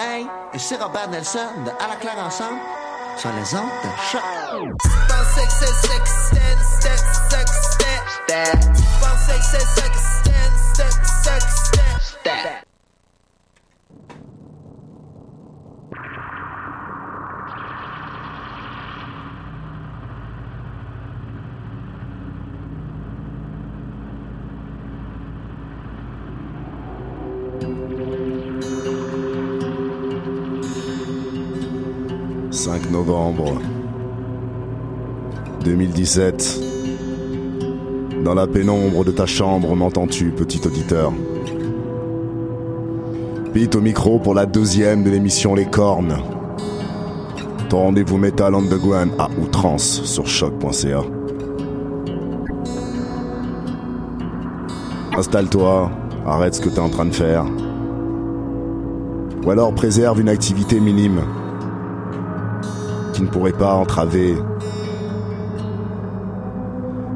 Et Robert Nelson de À la claire ensemble sur les ondes de choc. « 5 novembre 2017. Dans la pénombre de ta chambre, m'entends-tu, petit auditeur? Pete au micro pour la deuxième de l'émission Les Cornes. Ton rendez-vous Metal Underground à outrance sur choc.ca. Installe-toi, arrête ce que t'es en train de faire. Ou alors préserve une activité minime qui ne pourrait pas entraver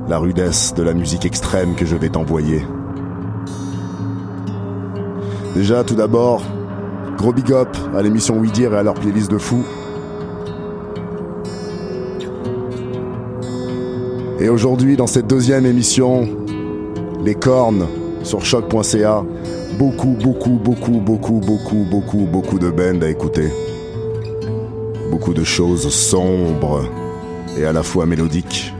la rudesse de la musique extrême que je vais t'envoyer. Déjà, tout d'abord, gros big up à l'émission Oui Dire et à leur playlist de fous. Et aujourd'hui, dans cette deuxième émission, les cornes sur choc.ca, beaucoup, beaucoup, beaucoup, beaucoup, beaucoup, beaucoup, beaucoup de bands à écouter. Beaucoup de choses sombres et à la fois mélodiques.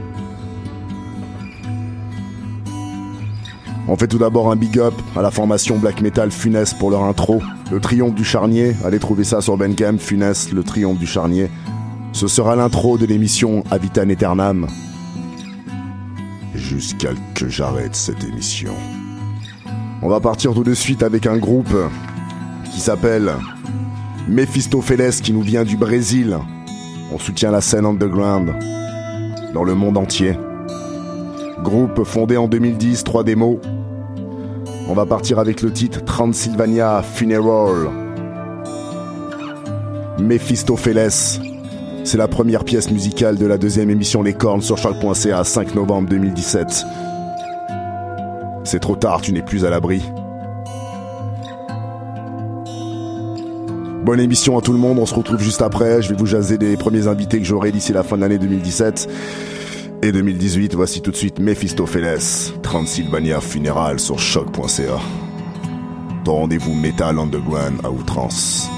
On fait tout d'abord un big up à la formation black metal Funès pour leur intro. Le triomphe du charnier, allez trouver ça sur Bandcamp, Funès, le triomphe du charnier. Ce sera l'intro de l'émission Avitan Eternam. Jusqu'à que j'arrête cette émission. On va partir tout de suite avec un groupe qui s'appelle Mephistopheles qui nous vient du Brésil. On soutient la scène underground dans le monde entier. Groupe fondé en 2010, trois démos. On va partir avec le titre Transylvania Funeral. Mephistopheles. C'est la première pièce musicale de la deuxième émission Les Cornes sur Choc.ca 5 novembre 2017. C'est trop tard, tu n'es plus à l'abri. Bonne émission à tout le monde, on se retrouve juste après. Je vais vous jaser des premiers invités que j'aurai d'ici la fin de l'année 2017 et 2018. Voici tout de suite Mephistopheles, Transylvania Funeral sur choc.ca. Ton rendez-vous Metal Underground à outrance.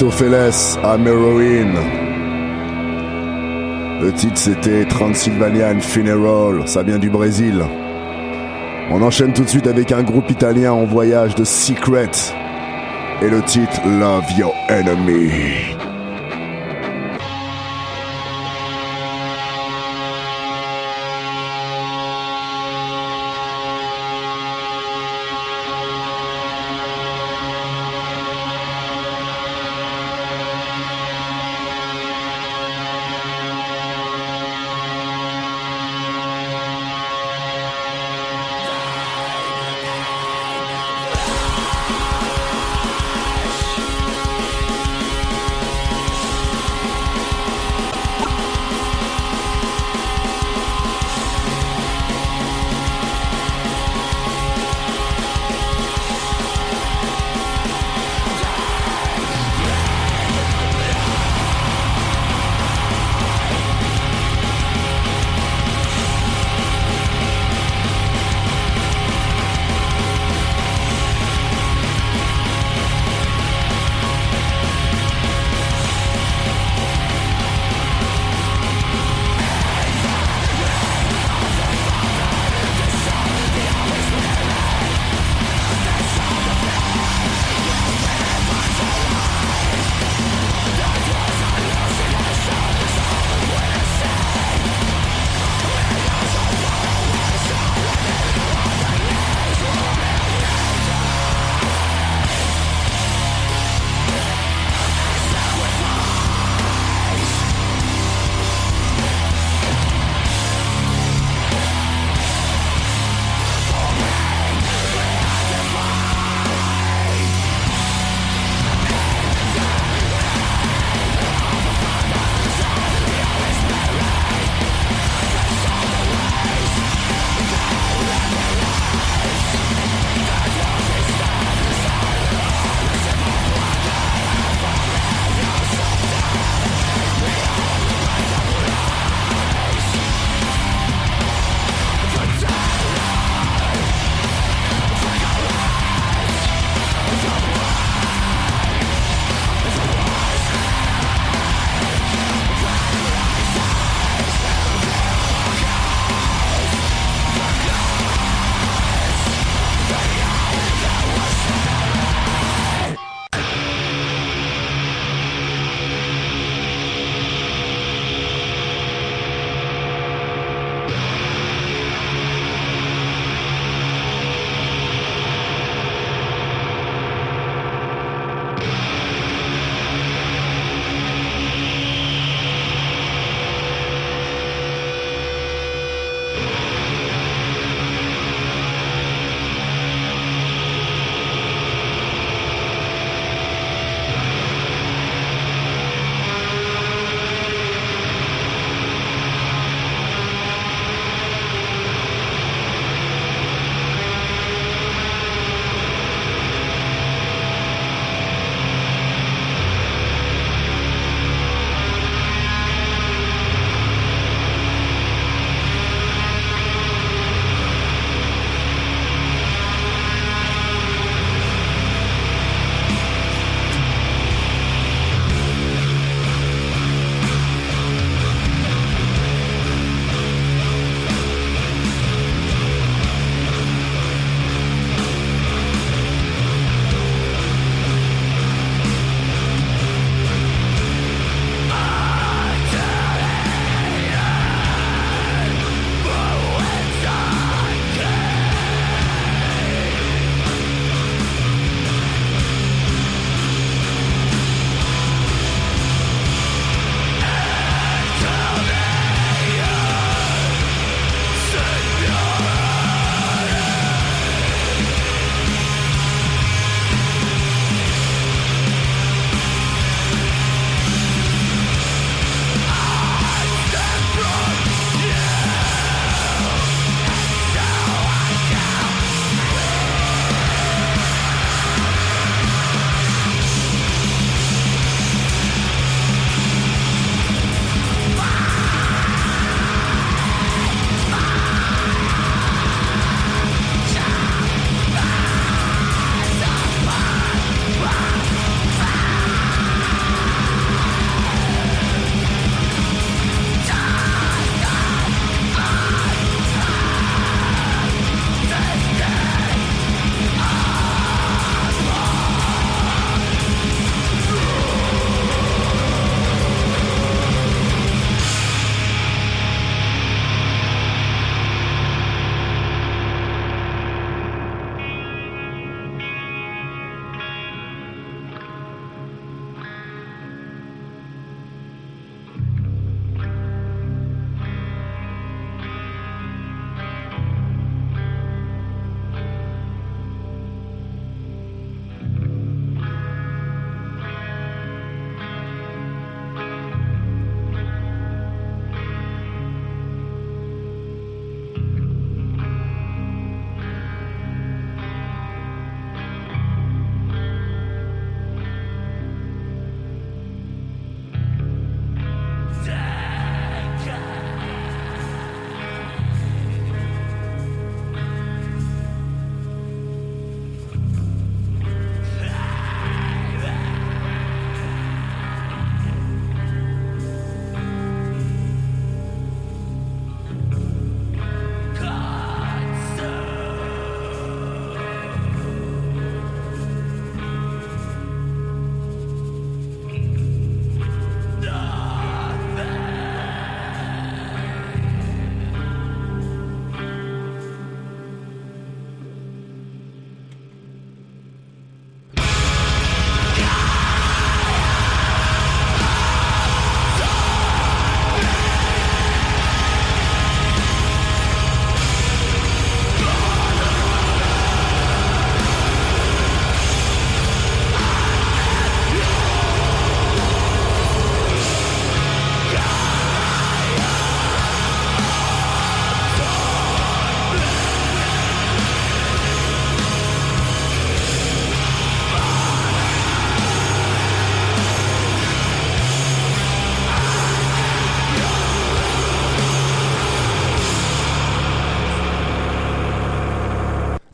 Mephistopheles à Heroin. Le titre c'était Transylvanian Funeral, ça vient du Brésil. On enchaîne tout de suite avec un groupe italien en voyage de Secret et le titre Love Your Enemy.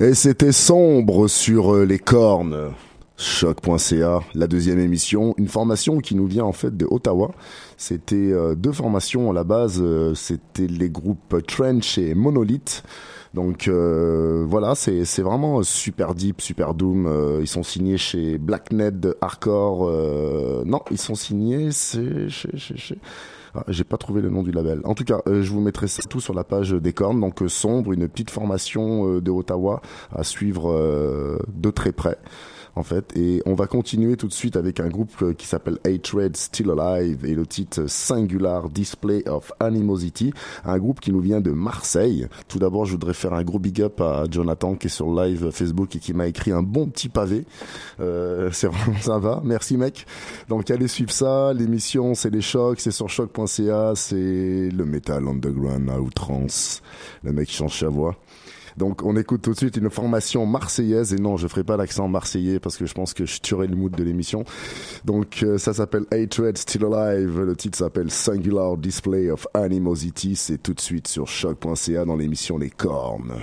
Et c'était sombre sur euh, les cornes. Choc.ca, la deuxième émission, une formation qui nous vient en fait de Ottawa. C'était euh, deux formations à la base, euh, c'était les groupes Trench et Monolith. Donc voilà, c'est vraiment super deep, super doom. ils sont signés chez Blackned Hardcore. non, ils sont signés c'est chez, chez, chez ah, j'ai pas trouvé le nom du label. En tout cas, euh, je vous mettrai ça tout sur la page des cornes. Donc euh, sombre, une petite formation euh, de Ottawa à suivre de très près en fait. Et on va continuer tout de suite avec un groupe euh, qui s'appelle Hatred Still Alive et le titre Singular Display of Animosity, un groupe qui nous vient de Marseille. Tout d'abord, je voudrais faire un gros big up à Jonathan qui est sur live Facebook et qui m'a écrit un bon petit pavé. Euh, c'est vraiment sympa. Merci mec. Donc allez suivre ça. L'émission, c'est les chocs, c'est sur choc.ca, c'est le metal underground à outrance. Le mec change sa voix. Donc on écoute tout de suite une formation marseillaise et non, je ferai pas l'accent marseillais parce que je pense que je tuerai le mood de l'émission. Donc euh, ça s'appelle Hatred Still Alive, le titre s'appelle Singular Display of Animosity, c'est tout de suite sur choc.ca dans l'émission Les Cornes.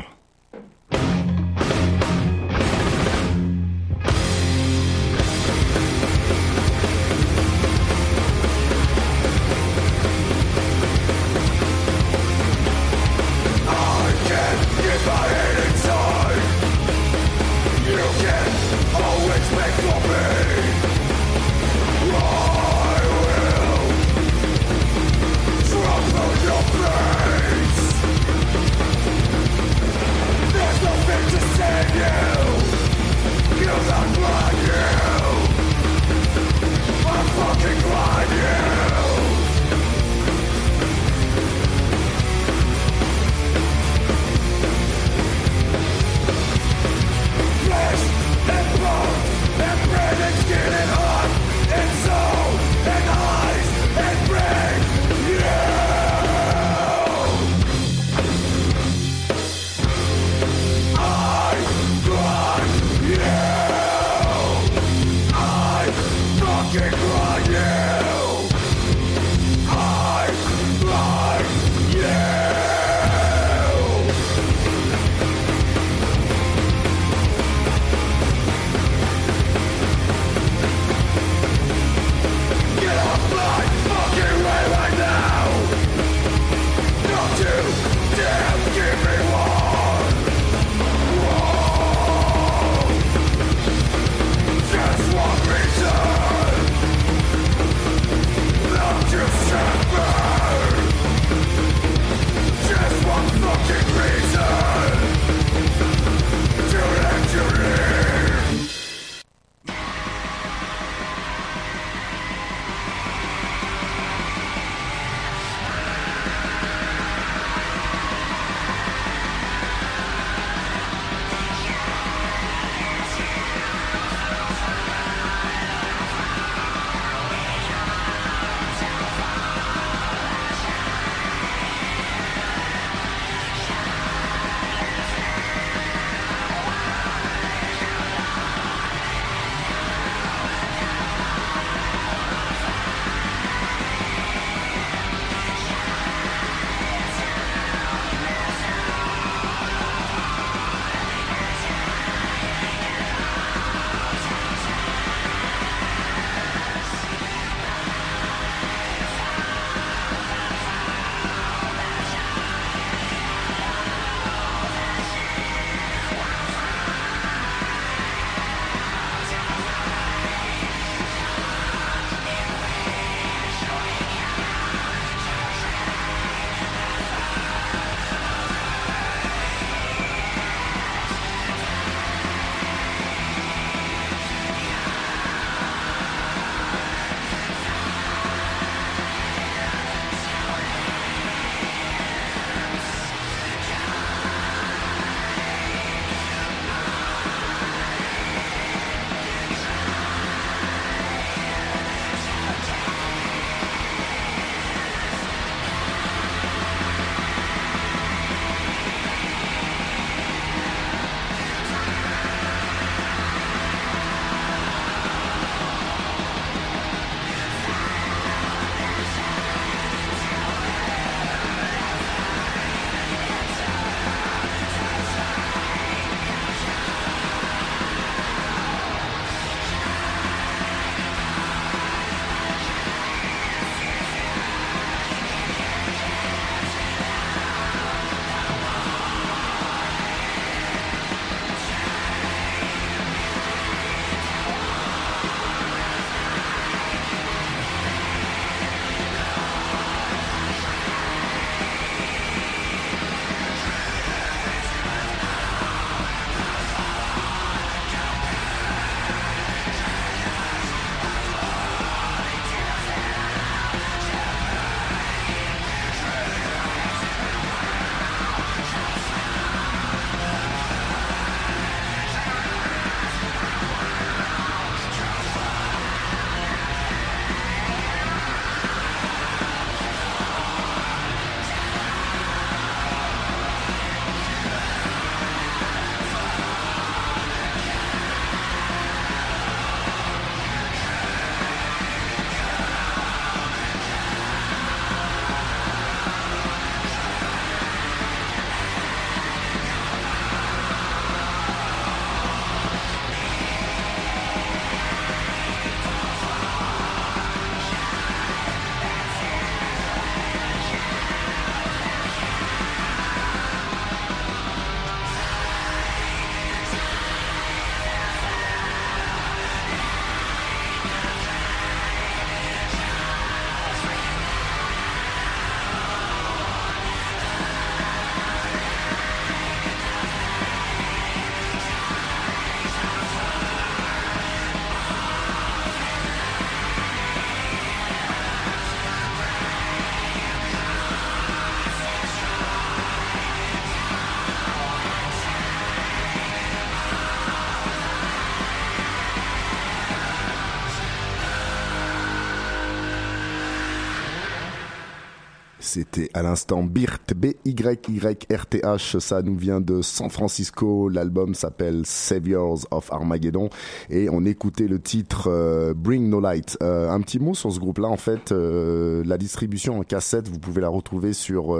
C'était à l'instant Birt, B-Y-Y-R-T-H, ça nous vient de San Francisco, l'album s'appelle Saviors of Armageddon. Et on écoutait le titre euh, Bring No Light. Euh, un petit mot sur ce groupe-là, en fait, euh, la distribution en cassette, vous pouvez la retrouver sur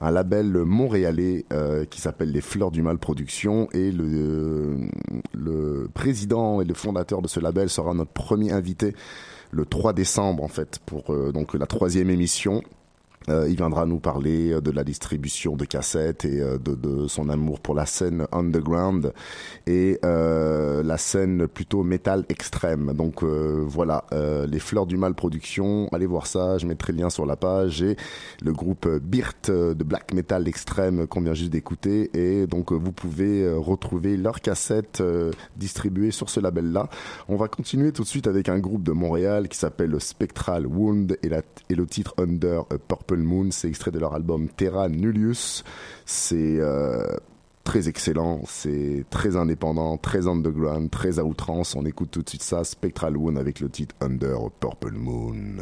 un label montréalais qui s'appelle Les Fleurs du Mal Production et le, le président et le fondateur de ce label sera notre premier invité le 3 décembre en fait pour donc la troisième émission euh, il viendra nous parler euh, de la distribution de cassettes et euh, de, de, son amour pour la scène underground et euh, la scène plutôt métal extrême. Donc voilà, les Fleurs du Mal production, allez voir ça, je mettrai le lien sur la page et le groupe Birt de black metal extrême qu'on vient juste d'écouter et donc vous pouvez retrouver leurs cassettes distribuées sur ce label-là. On va continuer tout de suite avec un groupe de Montréal qui s'appelle Spectral Wound et, la, et le titre Under Purple Moon, c'est extrait de leur album Terra Nullius. C'est euh, très excellent, c'est très indépendant, très underground, très à outrance. On écoute tout de suite ça, Spectral Wound avec le titre Under Purple Moon.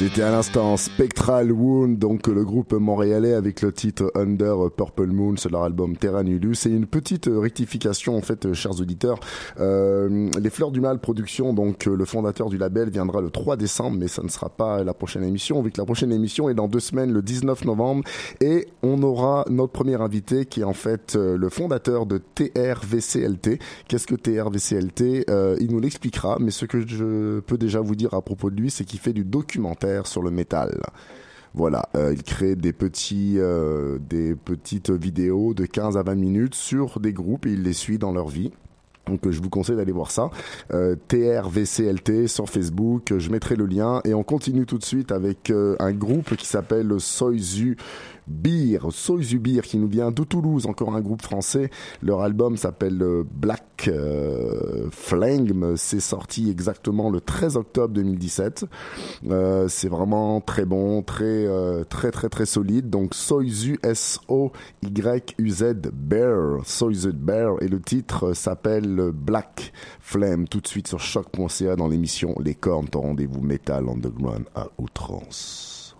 C'était à l'instant Spectral Wound, donc le groupe montréalais avec le titre Under Purple Moon sur leur album Terra Nulus. C'est une petite rectification en fait, chers auditeurs. Euh, les Fleurs du Mal Production, donc le fondateur du label, viendra le 3 décembre, mais ça ne sera pas la prochaine émission, vu que la prochaine émission est dans deux semaines, le 19 novembre, et on aura notre premier invité qui est en fait le fondateur de TRVCLT. Qu'est-ce que TRVCLT euh, Il nous l'expliquera, mais ce que je peux déjà vous dire à propos de lui, c'est qu'il fait du documentaire sur le métal. Voilà, euh, il crée des petits, euh, des petites vidéos de 15 à 20 minutes sur des groupes et il les suit dans leur vie. Donc je vous conseille d'aller voir ça. Euh, TRVCLT sur Facebook, je mettrai le lien et on continue tout de suite avec un groupe qui s'appelle Soizu Beer, Beer qui nous vient de Toulouse, encore un groupe français. Leur album s'appelle euh, Black euh, Flame. C'est sorti exactement le 13 octobre 2017. Euh, c'est vraiment très bon, très très très très solide. Donc Soizu S O Y U Z Bear, Soizu Bear et le titre s'appelle Black Flame. Tout de suite sur choc.ca dans l'émission Les Cornes, ton rendez-vous métal underground à outrance.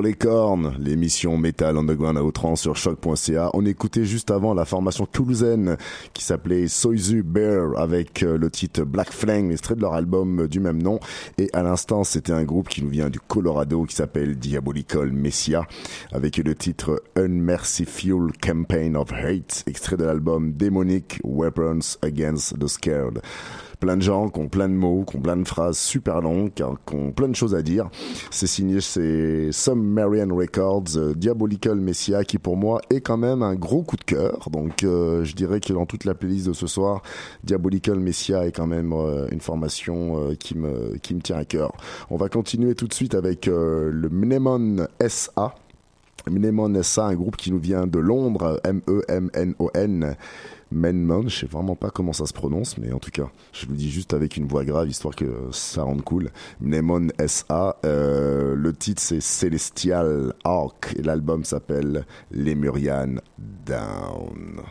Les cornes, l'émission Metal Underground à outrance sur choc.ca. On écoutait juste avant la formation toulousaine qui s'appelait Soizu Bear avec euh, le titre Black Flame, extrait de leur album du même nom. Et à l'instant, c'était un groupe qui nous vient du Colorado qui s'appelle Diabolical Messia avec le titre Unmerciful Campaign of Hate, extrait de l'album Demonic Weapons Against the Scared plein de gens qui ont plein de mots, qui ont plein de phrases super longues, qui ont plein de choses à dire. C'est signé chez Marian Records, euh, Diabolical Messia, qui pour moi est quand même un gros coup de cœur. Donc euh, je dirais que dans toute la playlist de ce soir, Diabolical Messia est quand même euh, une formation qui me qui me tient à cœur. On va continuer tout de suite avec le Mnemon SA. Mnemon SA, un groupe qui nous vient de Londres, M-E-M-N-O-N. Menmon, je sais vraiment pas comment ça se prononce, mais en tout cas, je le dis juste avec une voix grave, histoire que ça rende cool. Mnemon SA, euh, le titre c'est Celestial Arc, et l'album s'appelle Lemurian Down.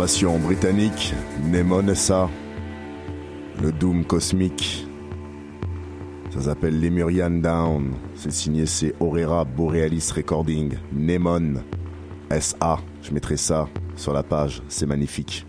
Formation britannique Nemonessa, le Doom cosmique. Ça s'appelle Lemurian Down. C'est signé c'est Aurora Borealis Recording. Nemon SA. Je mettrai ça sur la page. C'est magnifique.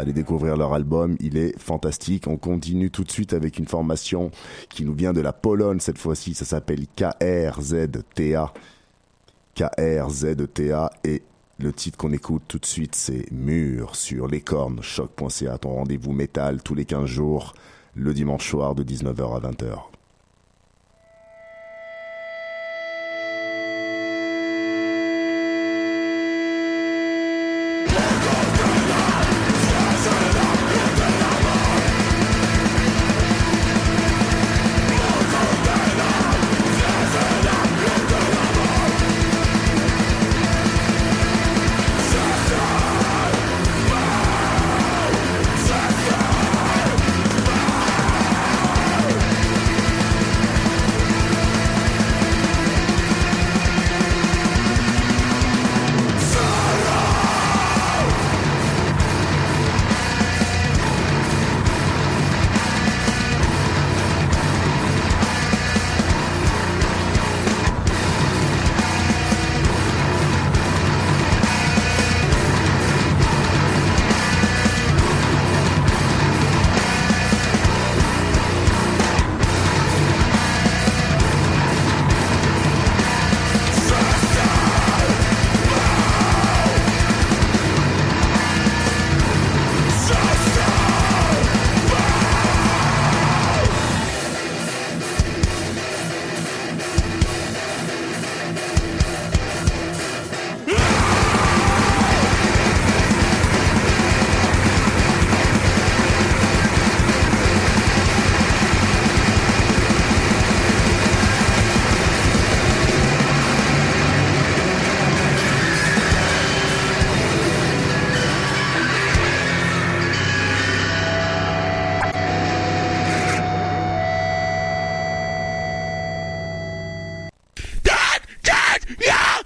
Allez découvrir leur album, il est fantastique. On continue tout de suite avec une formation qui nous vient de la Pologne cette fois-ci, ça s'appelle KRZTA. KRZTA et le titre qu'on écoute tout de suite c'est Mur sur les cornes, choc.ca, ton rendez-vous métal tous les 15 jours, le dimanche soir de 19h à 20h.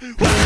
wah.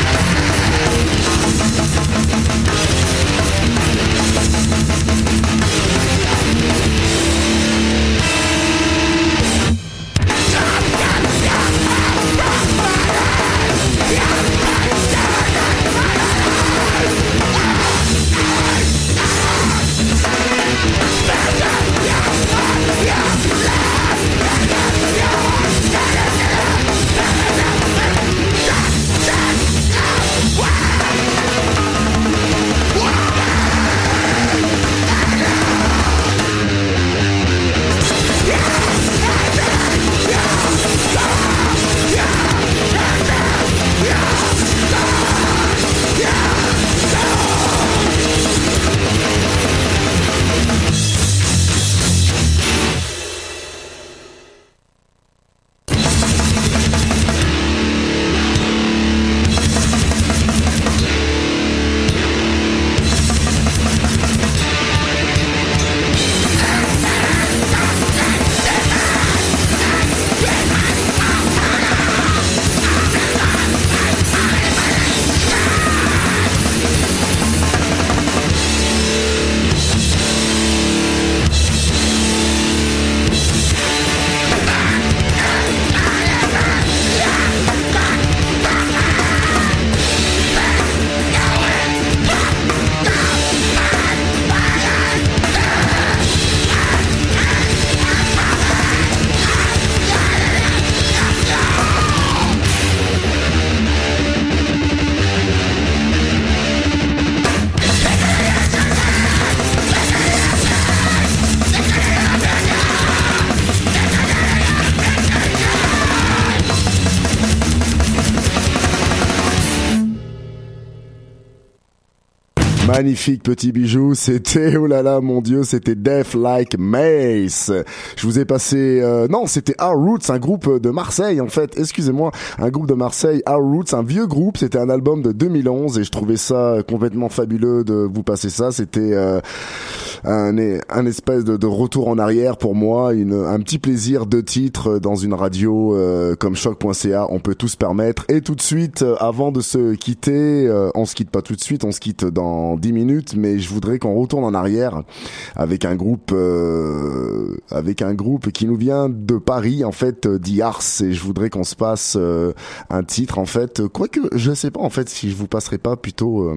Magnifique petit bijou. C'était, oh là là, mon dieu, c'était Death Like Mace. Je vous ai passé, euh, non, c'était Our Roots, un groupe de Marseille, en fait. Excusez-moi, un groupe de Marseille, Our Roots, un vieux groupe. C'était un album de 2011 et je trouvais ça complètement fabuleux de vous passer ça. C'était, euh, un, espèce de, retour en arrière pour moi, un petit plaisir de titre dans une radio euh, comme choc.ca, on peut tout se permettre. Et tout de suite, avant de se quitter, on se quitte pas tout de suite, on se quitte dans 10 minutes, mais je voudrais qu'on retourne en arrière avec un groupe, avec un groupe qui nous vient de Paris, en fait, d'Iars, et je voudrais qu'on se passe un titre, en fait, quoique je sais pas, en fait, si je vous passerai pas plutôt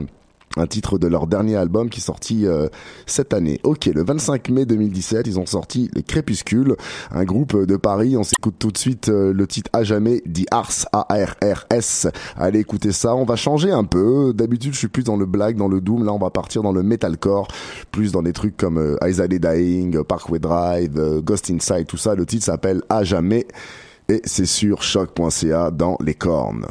un titre de leur dernier album qui est sorti euh, cette année. Ok, le 25 mai 2017, ils ont sorti Les Crépuscules, un groupe de Paris. On s'écoute tout de suite euh, le titre à jamais, dit Ars, A-R-R-S. Allez écoutez ça, on va changer un peu. D'habitude, je suis plus dans le black, dans le doom. Là, on va partir dans le metalcore, plus dans des trucs comme euh, Isaiah Dying, Parkway Drive, euh, Ghost Inside, tout ça. Le titre s'appelle À jamais et c'est sur choc.ca dans les cornes.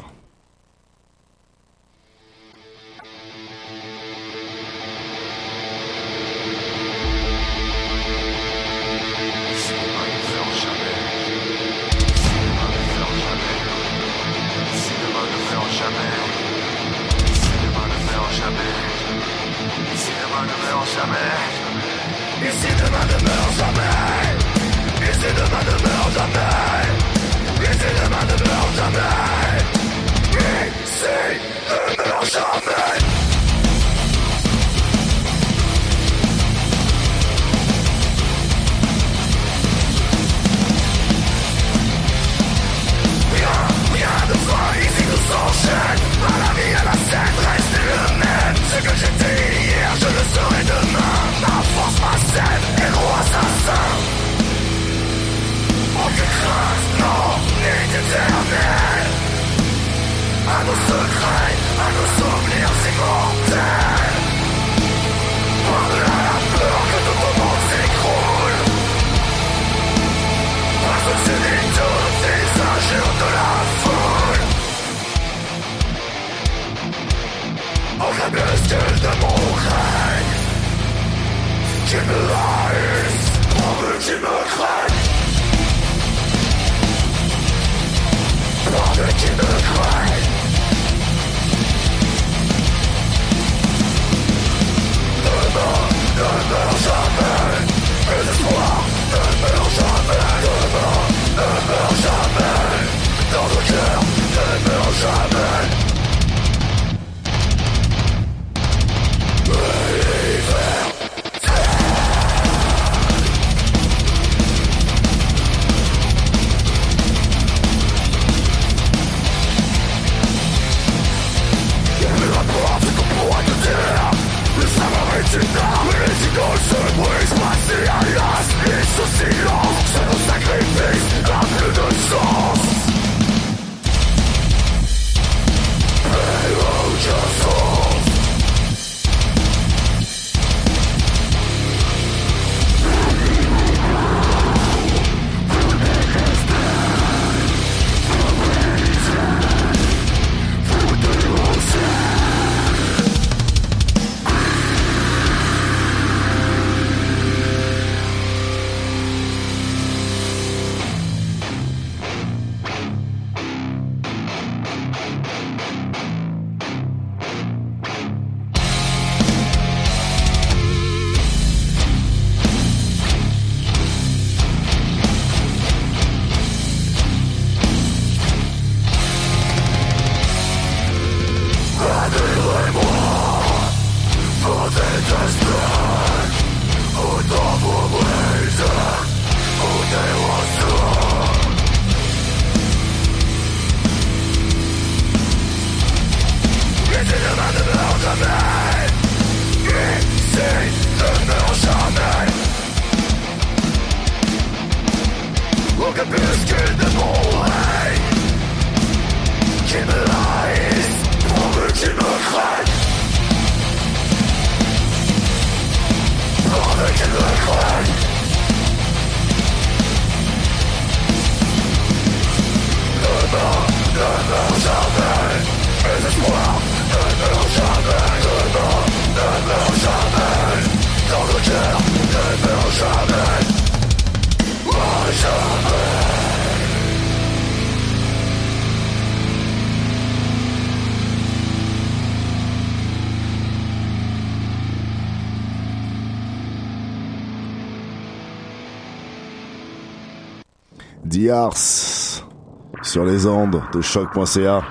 Sur les ondes de choc.ca.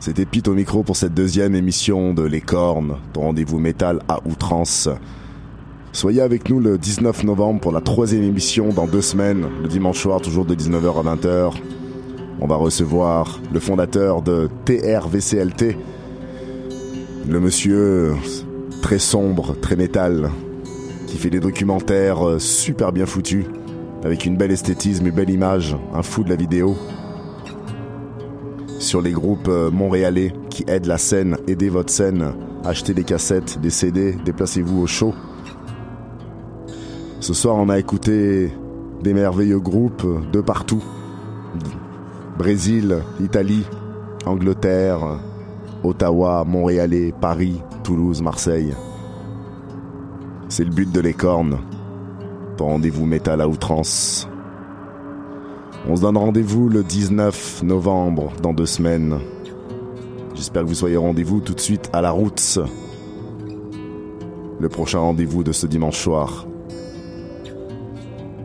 C'était Pete au micro pour cette deuxième émission de Les Cornes, ton rendez-vous métal à outrance. Soyez avec nous le 19 novembre pour la troisième émission dans deux semaines, le dimanche soir, toujours de 19h à 20h. On va recevoir le fondateur de TRVCLT, le monsieur très sombre, très métal, qui fait des documentaires super bien foutus, avec une belle esthétisme, une belle image, un fou de la vidéo. Sur les groupes montréalais qui aident la scène, aidez votre scène, achetez des cassettes, des CD, déplacez-vous au show. Ce soir, on a écouté des merveilleux groupes de partout. Brésil, Italie, Angleterre, Ottawa, Montréalais, Paris, Toulouse, Marseille. C'est le but de l'écorne. Ton rendez-vous métal à outrance. On se donne rendez-vous le 19 novembre, dans deux semaines. J'espère que vous soyez au rendez-vous tout de suite à la route. Le prochain rendez-vous de ce dimanche soir.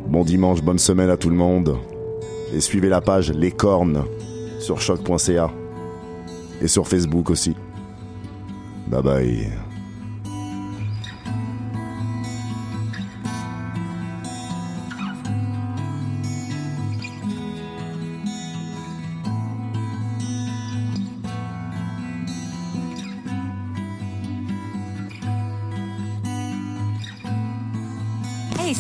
Bon dimanche, bonne semaine à tout le monde. Et suivez la page Les Cornes sur choc.ca et sur Facebook aussi. Bye bye.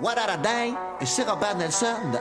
What a dang! Ici Robert Nelson de